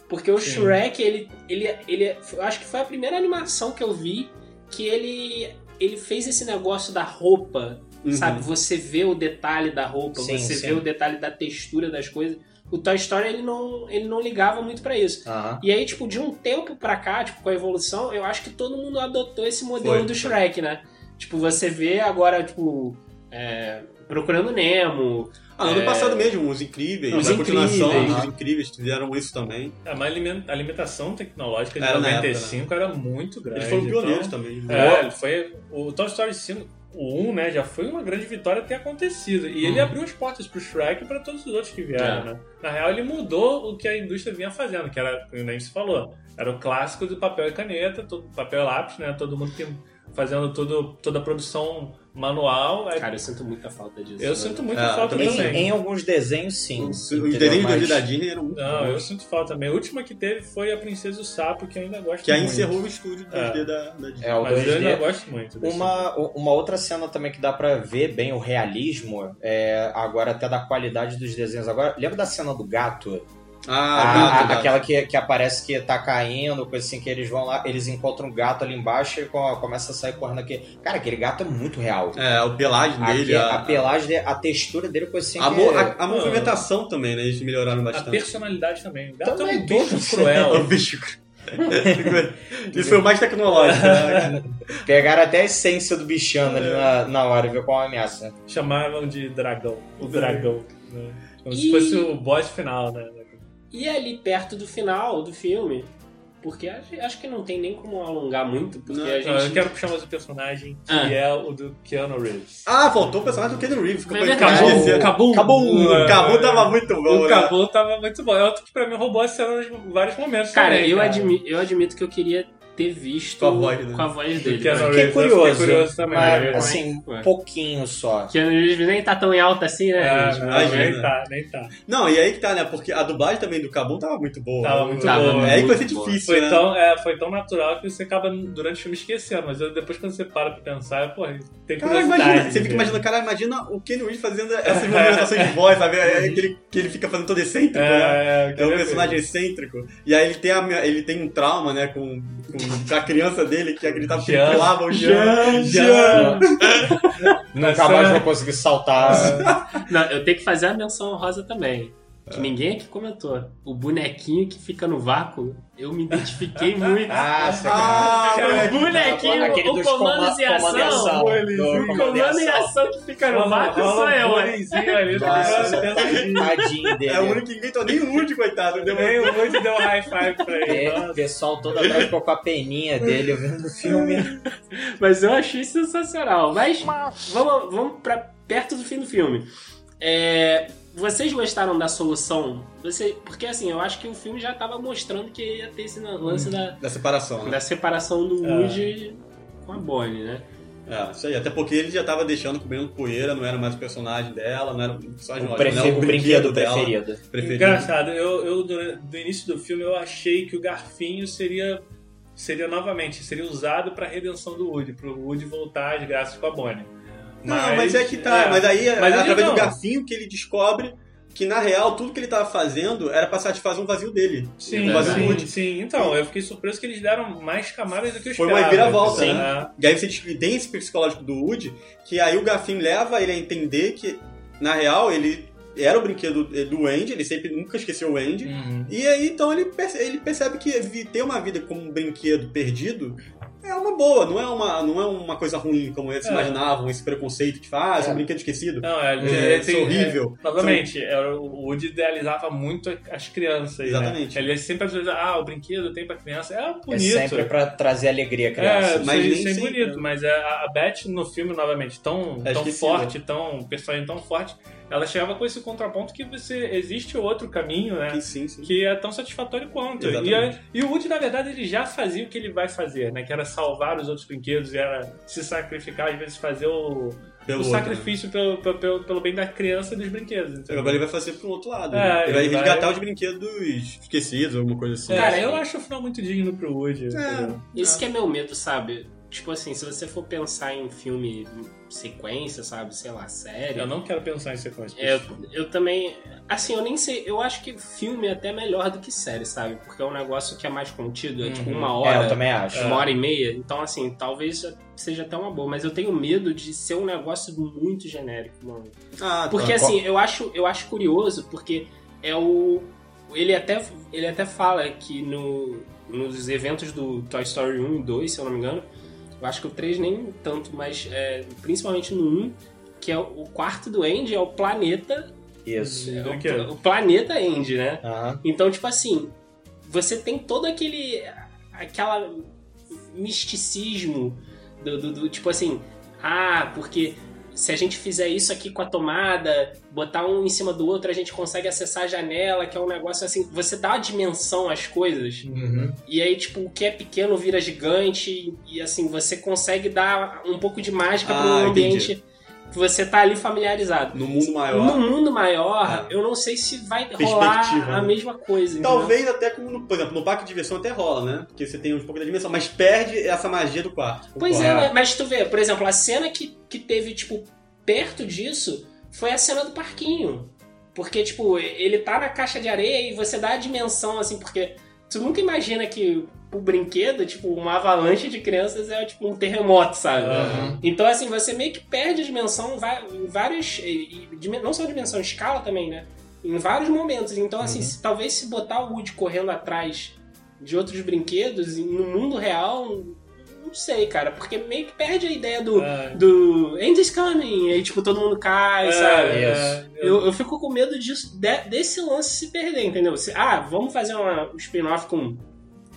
Porque o Sim. Shrek, ele, ele, ele. Eu acho que foi a primeira animação que eu vi que ele, ele fez esse negócio da roupa, Uhum. sabe? Você vê o detalhe da roupa, Sim, você sim. vê o detalhe da textura das coisas. O Toy Story, ele não, ele não ligava muito pra isso. Aham. E aí, tipo, de um tempo pra cá, tipo, com a evolução, eu acho que todo mundo adotou esse modelo Foi, do. Shrek, né? Tipo, você vê agora, tipo, é, Procurando Nemo, Ah, no ano É. passado mesmo, os incríveis, Os a continuação, Incríveis. os incríveis fizeram isso também. É, mas a aliment- a limitação tecnológica de Era na 95 era muito grande. Eles foram pioneiros então- também. É, ele foi. O Toy Story 5, o 1, né, já foi uma grande vitória ter acontecido. E ele Uhum. abriu as portas pro Shrek e pra todos os outros que vieram, É. né? Na real, ele mudou o que a indústria vinha fazendo, que era, como nem se falou, era o clássico do papel e caneta, todo, papel e lápis, né? Todo mundo que, fazendo tudo, toda a produção manual. Aí- cara, eu sinto muita falta disso. eu né? sinto muito É, falta também Em, em alguns desenhos, sim. Os, os entendeu? desenhos Mas- 2D da Disney eram muito Não, eu bons. sinto falta também. A última que teve foi a Princesa e o Sapo, que eu ainda gosto Que aí muito. encerrou o estúdio 2D É. da, da Disney. É, o Mas eu 2D. ainda gosto muito. Uma, uma outra cena também que dá pra ver bem o realismo, é, agora até da qualidade dos desenhos. Agora, lembra da cena do gato? Ah, A- gato, a- gato. aquela que, que aparece que tá caindo, coisa assim, que eles vão lá, eles encontram um gato ali embaixo e co- começa a sair correndo aqui. Cara, aquele gato é muito real. É, o pelagem Aqui, dele, a, a, pelagem, dele, a textura dele, coisa assim. a, mo- é- a- a movimentação também, né? Eles melhoraram A bastante. personalidade também. O gato Também é um bicho todos. É cruel. o bicho. Isso foi o mais tecnológico, né? Pegaram até a essência do bichano ali na, na hora e viu qual é a ameaça. Chamavam de dragão. O dragão. né? Como E- se fosse o boss final, né? E ali perto do final do filme, porque acho, acho que não tem nem como alongar muito, porque Não, a Não, eu gente. quero puxar mais o personagem, que Ah. é o do Keanu Reeves. Ah, faltou o personagem do Keanu Reeves. É esqueci. Cabu. Cabu. É. Cabu tava muito bom, O né? Cabu tava muito bom. É outro que pra mim roubou a cena em vários momentos. Cara, também, eu, cara. admi- eu admito que eu queria ter visto Com a voz, né? com a voz dele. Fiquei Reeves, eu curioso, curioso também. mas né? assim, Ué. pouquinho só. Reeves nem tá tão em alta assim, né? É, gente? Imagina. nem tá, nem tá. Não, e aí que tá, né? Porque a dublagem também do Cabu tava muito boa. Tava muito Tava boa. É aí que vai ser difícil, Foi né? tão, é, foi tão natural que você acaba durante o filme esquecendo, mas depois quando você para pra pensar, pô, tem Cara, curiosidade. imagina, você fica imaginando, cara, imagina o Keanu Reeves fazendo essas movimentações de voz, sabe? É aquele que ele fica fazendo todo excêntrico, né? É, É um personagem excêntrico. E aí ele tem, a- ele tem um trauma, né, com, com a criança dele, que acreditava que ele Jean. pulava o Jean, Jean. Jean. Nunca mais vou conseguir saltar. Não, eu tenho que fazer a menção honrosa também. Que ninguém aqui comentou. O bonequinho que fica no vácuo, eu me identifiquei muito. Ah, você Ah, o bonequinho, Aquele o ação. comando em ação. O Do comando em ação. ação que fica no vácuo sou eu, tá tadinho dele. É o único que ninguém tô nem o Woody, coitado. Deu Nem o Woody deu um high five pra ele. É, O pessoal todo atrás ficou com a peninha dele vendo o filme. Mas eu achei sensacional. Mas vamos, vamos pra perto do fim do filme. É, vocês gostaram da solução? Você, porque assim, eu acho que o filme já tava mostrando que ia ter esse lance da, Da separação, né? da separação do É. Woody com a Bonnie, né? É, isso aí. Até porque ele já tava deixando comendo poeira, não era mais o personagem dela, não era o personagem O, lógico, prefe- não era o brinquedo dela, preferido. preferido. Engraçado, eu, eu do, do início do filme eu achei que o garfinho seria seria novamente seria usado pra redenção do Woody, pro Woody voltar às graças com a Bonnie. Não, mas é que tá. Mas aí é Mas ele através do garfinho que ele descobre que, na real, tudo que ele tava fazendo era pra satisfazer um vazio dele. Sim, um vazio sim, Woody. sim. Então, eu fiquei surpreso que eles deram mais camadas do que eu Foi esperava. uma viravolta, Sim. né? E aí você tem esse psicológico do Woody, que aí o garfinho leva ele a entender que, na real, ele era o brinquedo do Andy, ele sempre nunca esqueceu o Andy. Uhum. E aí, então, ele percebe, ele percebe que ter uma vida como um brinquedo perdido é uma boa, não é uma, não é uma coisa ruim, como eles É. imaginavam, esse preconceito de faz, É. um brinquedo esquecido. Não, é, É, é, isso é horrível. é, novamente, é, o Woody idealizava muito as crianças. Exatamente. Né? Ele sempre dizer, ah, o brinquedo tem pra criança. É bonito. É sempre pra trazer alegria à É, criança. mas Mas nem isso é sempre, bonito, né? mas a, a Beth no filme, novamente, tão, É tão forte, tão personagem tão forte, ela chegava com esse contraponto que você existe outro caminho, né? Que sim, sim. Que é tão satisfatório quanto. E, a- e o Woody, na verdade, ele já fazia o que ele vai fazer, né? Que era salvar os outros brinquedos, era se sacrificar, às vezes fazer o, Pelo o outro, sacrifício pelo, pelo, pelo, pelo bem da criança e dos brinquedos. né? entendeu? Agora ele vai fazer pro outro lado. É, né? ele vai ele vai- resgatar os brinquedos esquecidos, alguma coisa assim. Cara, eu acho o final muito digno pro Woody. É. Esse que é meu medo, sabe? Tipo assim, se você for pensar em filme sequência, sabe? Sei lá, série. Eu não quero pensar em sequência. Eu, eu também. Assim, eu nem sei. Eu acho que filme é até melhor do que série, sabe? Porque é um negócio que é mais contido, é tipo Uhum. uma É, hora. eu também acho. Uma hora e meia. Então, assim, talvez seja até uma boa. Mas eu tenho medo de ser um negócio muito genérico, mano. Ah, tá. Porque assim, eu acho, eu acho curioso, porque é o. Ele até, ele até fala que no, nos eventos do Toy Story 1 e 2, se eu não me engano, eu acho que o 3 nem tanto, mas é, principalmente no 1, que é o, quarto do Andy, é o planeta. Isso. é o, o planeta Andy, né? Então, tipo assim, você tem todo aquele. aquela misticismo do, do- do- tipo assim, ah, porque se a gente fizer isso aqui com a tomada, botar um em cima do outro, a gente consegue acessar a janela, que é um negócio assim, você dá uma dimensão às coisas, Uhum. e aí, tipo, o que é pequeno vira gigante, e assim, você consegue dar um pouco de mágica para Ah, um entendi. ambiente que você tá ali familiarizado. No mundo maior. No mundo maior, Ah. eu não sei se vai rolar a né? mesma coisa. entendeu? Talvez até como, por exemplo, no parque de diversão até rola, né? Porque você tem um pouco da dimensão, mas perde essa magia do quarto. Pois é, mas tu vê, por exemplo, a cena que, que teve, tipo, perto disso foi a cena do parquinho. Porque, tipo, ele tá na caixa de areia e você dá a dimensão, assim, porque tu nunca imagina que o brinquedo, tipo, uma avalanche de crianças é tipo um terremoto, sabe? Aham. Então, assim, você meio que perde a dimensão em dimen- Não só a dimensão, escala também, né? Em vários momentos. Então, assim, se- talvez se botar o Woody correndo atrás de outros brinquedos no mundo real, não sei, cara, porque meio que perde a ideia do. É. do Andy's coming, aí tipo, todo mundo cai, sabe? É, Isso. é, Eu, eu fico com medo disso, de- desse lance se perder, entendeu? Se- ah, vamos fazer uma, um spin-off com.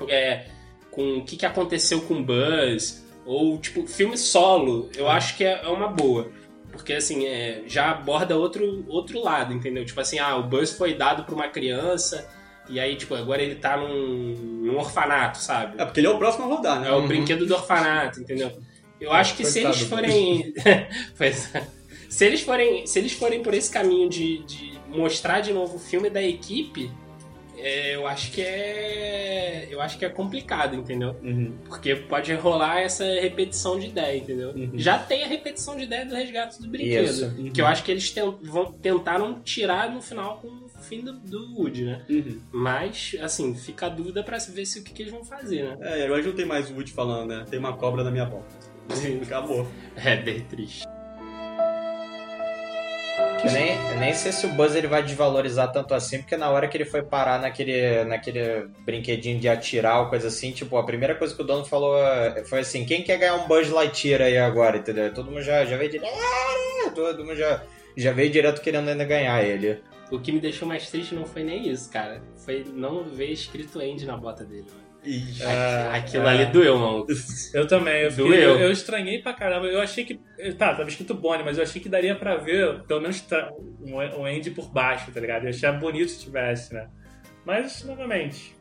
é, com o que, que aconteceu com o Buzz, ou tipo, filme solo, eu acho que é, é uma boa. Porque assim, é, já aborda outro, outro lado, entendeu? Tipo assim, ah, o Buzz foi dado pra uma criança, e aí, tipo, agora ele tá num, num orfanato, sabe? É porque ele é o próximo a rodar, né? É o brinquedo do orfanato, entendeu? Eu acho que se eles forem. Pois é. se eles forem. Se eles forem por esse caminho de, de mostrar de novo o filme da equipe, é, eu acho que é. Eu acho que é complicado, entendeu? Uhum. Porque pode rolar essa repetição de ideia, entendeu? Uhum. Já tem a repetição de ideia do resgate do brinquedo. Isso. Que eu acho que eles ten- vão, tentaram tirar no final com o fim do, do Woody, né? Uhum. Mas, assim, fica a dúvida pra ver se o que, que eles vão fazer, né? É, agora não tem mais o Woody falando, né? Tem uma cobra na minha volta. Acabou. É bem triste. Eu nem, eu nem sei se o Buzz ele vai desvalorizar tanto assim, porque na hora que ele foi parar naquele, naquele brinquedinho de atirar ou coisa assim, tipo, a primeira coisa que o dono falou eh, foi assim, quem quer ganhar um Buzz Lightyear aí agora, entendeu? Todo mundo já, já veio direto, todo mundo já, já veio direto querendo ainda ganhar ele. O que me deixou mais triste não foi nem isso, cara. Foi não ver escrito Andy na bota dele, mano. Ih, Ah, Aquilo é. ali doeu, mano. Eu também, eu, fiquei- Doeu. eu, eu estranhei pra caramba. Eu achei que. Tá, tava escrito Bonnie, mas eu achei que daria pra ver, pelo menos, um, um Andy por baixo, tá ligado? Eu achei bonito se tivesse, né? Mas, novamente.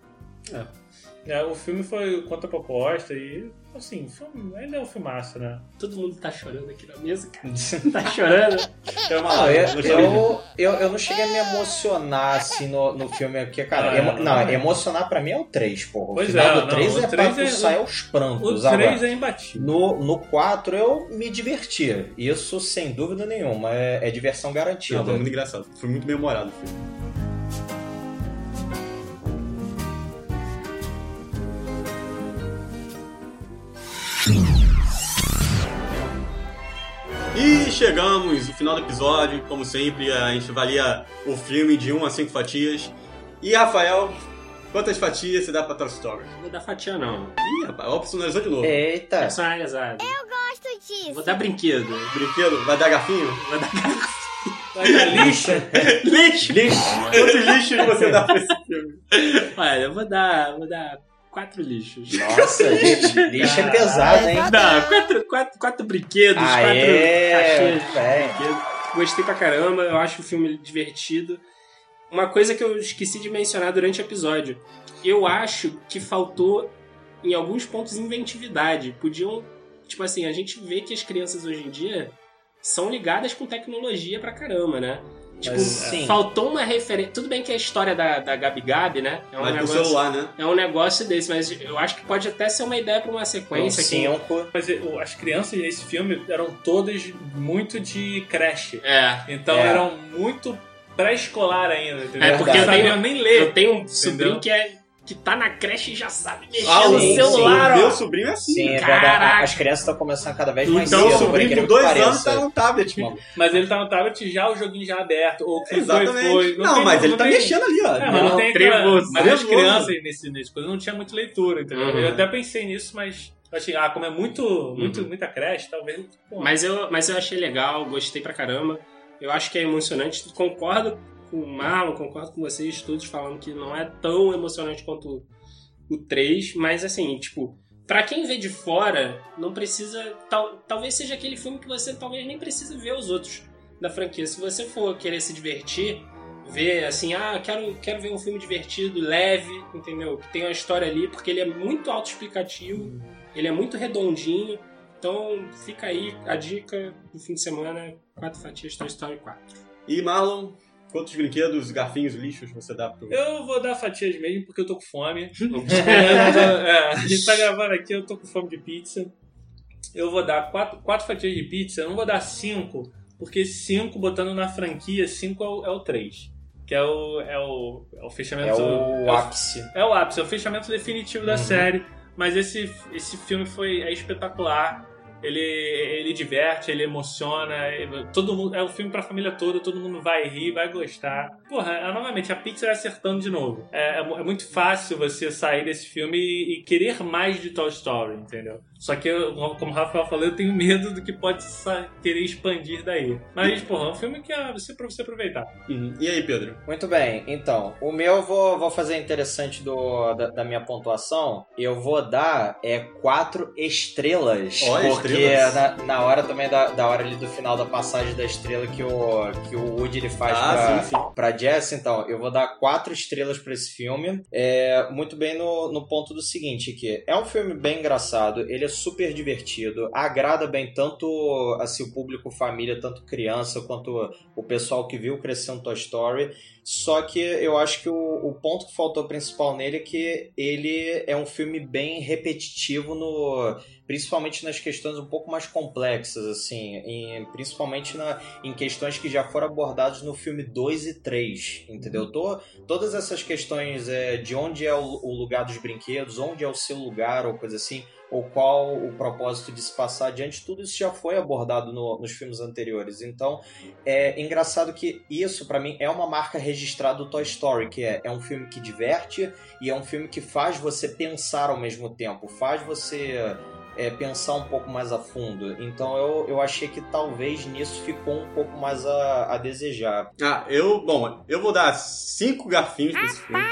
É, o filme foi contra a proposta e, assim, filme ainda é um filmaço, né? Todo mundo tá chorando aqui na mesa, cara. Tá chorando. é uma Não, eu, eu, eu, eu não cheguei a me emocionar assim no, no filme, porque, cara, Ah, emo- não. não, emocionar pra mim é o 3, porra. O Pois final é, do não, 3 o é três pra é- tu sair aos prantos. O agora. 3 é imbatível. No, no 4 eu me diverti. Isso sem dúvida nenhuma. É, é diversão garantida. Não, foi muito engraçado. Foi muito memorado o filme. Chegamos no final do episódio, como sempre, a gente avalia o filme de 1 a 5 fatias. E Rafael, quantas fatias você dá pra Toy Story? Não vou dar fatia, não. Ih, rapaz, ó, personalizou de novo. Eita. Personalizado. Gosto disso. Vou dar brinquedo. Brinquedo, vai dar garfinho? Vou dar Vai dar lixo. lixo. Quantos lixos você dá pra esse filme? Olha, eu vou dar. Vou dar quatro lixos. Nossa, lixo, lixo é pesado, hein? Não, quatro, quatro, quatro brinquedos, Aê, quatro caixinhas de bem. brinquedo. Gostei pra caramba, eu acho o filme divertido. Uma coisa que eu esqueci de mencionar durante o episódio. Eu acho que faltou, em alguns pontos, inventividade. Podiam. Tipo assim, a gente vê que as crianças hoje em dia são ligadas com tecnologia pra caramba, né? Tipo, Mas, sim. faltou uma referência. Tudo bem que é a história da, da Gabi Gabi, né? É um Mas com o negócio- celular, né? é um negócio desse, mas eu acho que pode até ser uma ideia pra uma Um sequência. que- 5. Mas as crianças nesse filme eram todas muito de creche. É. Então É. eram muito pré-escolar ainda, entendeu? É, porque eu tenho- sabiam nem ler. Eu tenho um sobrinho que, é, que tá na creche e já sabe mexer Ah, no sim, celular, o ó. meu sobrinho é assim. Sim, é Caraca. As crianças estão começando cada vez mais Então o cedo. por sobrinho com dois anos tá no tablet. Mas ele tá no tablet já, o joguinho já aberto. Ou que Exatamente. foi, foi. Não, tem- mas ele não tá tem- mexendo ali, ó. É, mas não, Não, tem trevoso. Mas as Trevoso. crianças nesse, nesse coisa não tinha muito leitura, entendeu? Uhum. Eu até pensei nisso, mas achei, ah, como é muito, muito muita creche, talvez. pô, Mas eu, mas eu achei legal, gostei pra caramba. Eu acho que é emocionante. Concordo com o Marlon, concordo com vocês todos falando que não é tão emocionante quanto o 3, mas assim, tipo, pra quem vê de fora, não precisa. Tal, talvez seja aquele filme que você talvez nem precisa ver os outros da franquia. Se você for querer se divertir, ver assim, ah, quero, quero ver um filme divertido, leve, entendeu? Que tem uma história ali, porque ele é muito autoexplicativo, ele é muito redondinho. Então fica aí a dica do fim de semana, quatro fatias Toy Story 4. E Marlon, quantos brinquedos, garfinhos, lixos você dá pro. Eu vou dar fatias mesmo porque eu tô com fome. É, a gente tá gravando aqui, eu tô com fome de pizza. Eu vou dar quatro, quatro fatias de pizza, eu não vou dar cinco, porque cinco, botando na franquia, cinco é o, é o três. Que é o, é o, é o fechamento. É o é o- ápice. É o ápice, é o fechamento definitivo da série. Mas esse, esse filme foi é espetacular. Ele, ele diverte, ele emociona. todo mundo, é um filme pra família toda, todo mundo vai rir, vai gostar. Porra, é, novamente, a Pixar acertando de novo. É, é é muito fácil você sair desse filme e, e querer mais de Toy Story, entendeu? Só que, eu, como o Rafael falou, eu tenho medo do que pode querer expandir daí. Mas, porra, é um filme que é você, pra você aproveitar. Uhum. E aí, Pedro? Muito bem, então, o meu eu vou, vou fazer interessante do, da, da minha pontuação. Eu vou dar é, quatro estrelas. Olha, porque estrelas. Na, na hora também da, da hora ali do final da passagem da estrela que o, que o Woody ele faz Ah, pra, sim, sim. pra Jess, então, eu vou dar quatro estrelas pra esse filme. É, muito bem no, no ponto do seguinte, que é um filme bem engraçado, ele é super divertido, agrada bem tanto assim, o público família, tanto criança, quanto o pessoal que viu crescendo Toy Story. Só que eu acho que o, o ponto que faltou principal nele é que ele é um filme bem repetitivo no principalmente nas questões um pouco mais complexas assim, em- principalmente na, em questões que já foram abordadas no filme 2 e 3, entendeu? Tô, todas essas questões é, de onde é o, o lugar dos brinquedos, onde é o seu lugar ou coisa assim, ou qual o propósito de se passar adiante, tudo isso já foi abordado no- nos filmes anteriores. Então, é engraçado que isso, pra mim, é uma marca registrada do Toy Story, que é, é um filme que diverte e é um filme que faz você pensar ao mesmo tempo, faz você é, pensar um pouco mais a fundo. Então, eu, eu achei que talvez nisso ficou um pouco mais a, a desejar. Ah, eu, bom, eu vou dar cinco garfinhos pra esse filme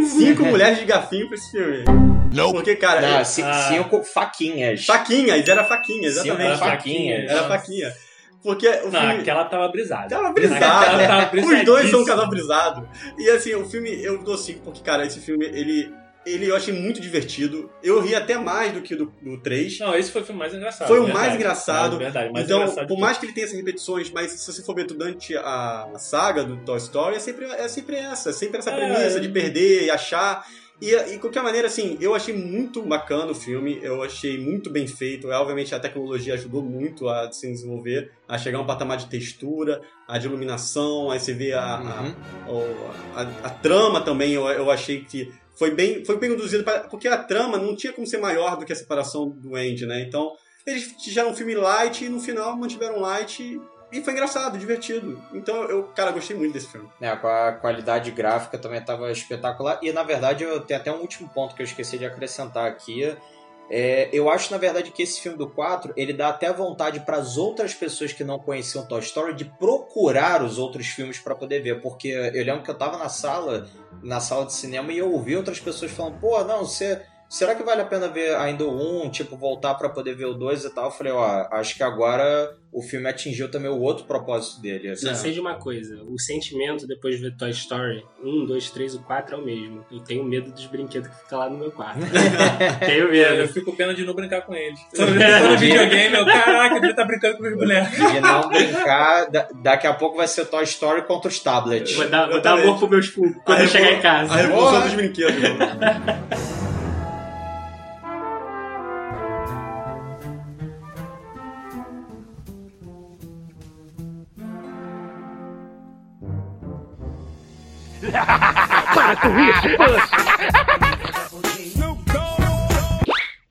e cinco mulheres de garfinho pra esse filme. Não. Porque, cara, Não, é- ci- ah. cinco faquinhas. faquinhas, era faquinha, Cinco exatamente. faquinhas. Era faquinha. Porque o Não, filme. aquela tava brisada. Tava Aquela brisado. tava Os dois são um casal brisado. E assim, o filme, eu dou cinco porque, cara, esse filme, ele. Ele eu achei muito divertido. Eu ri até mais do que do, do 3. Não, esse foi o filme mais engraçado. Foi o verdade. mais engraçado. É, verdade, mais então, engraçado por mais que ele tenha essas repetições, mas se você for ver durante a saga do Toy Story, é sempre, é sempre essa. É sempre essa É, premissa de perder e achar. E, e de qualquer maneira, assim, eu achei muito bacana o filme, eu achei muito bem feito. É, obviamente, a tecnologia ajudou muito a se desenvolver, a chegar a um patamar de textura, a de iluminação, aí você vê a, a- Uhum. o- a, a trama também, eu, eu achei que foi bem, foi bem conduzido, pra- porque a trama não tinha como ser maior do que a separação do Andy, né? Então, eles fizeram um filme light e no final mantiveram light e, foi engraçado, divertido. Então, eu, cara, gostei muito desse filme. É, a qualidade gráfica também estava espetacular. E na verdade eu tenho até um último ponto que eu esqueci de acrescentar aqui. É, eu acho, na verdade, que esse filme do 4 ele dá até vontade para as outras pessoas que não conheciam Toy Story de procurar os outros filmes para poder ver. Porque eu lembro que eu tava na sala, na sala de cinema, e eu ouvi outras pessoas falando, pô, não, você. Será que vale a pena ver ainda o 1, tipo, voltar para poder ver o 2 e tal? Eu falei, ó, acho que agora o filme atingiu também o outro propósito dele. assim. Só sei de uma coisa, o sentimento depois de ver Toy Story 1, 2, 3 e 4 é o mesmo. Eu tenho medo dos brinquedos que ficam lá no meu quarto. tenho Eu medo. fico com pena de não brincar com eles. Eu tô no videogame, eu, caraca, ele tá brincando com meus bonecos. de não brincar. Da- daqui a pouco vai ser Toy Story contra os tablets. Vou dar, vou dar amor pro meus quando A eu chegar em casa. A revolução dos brinquedos, mano. Para com isso, Buzz!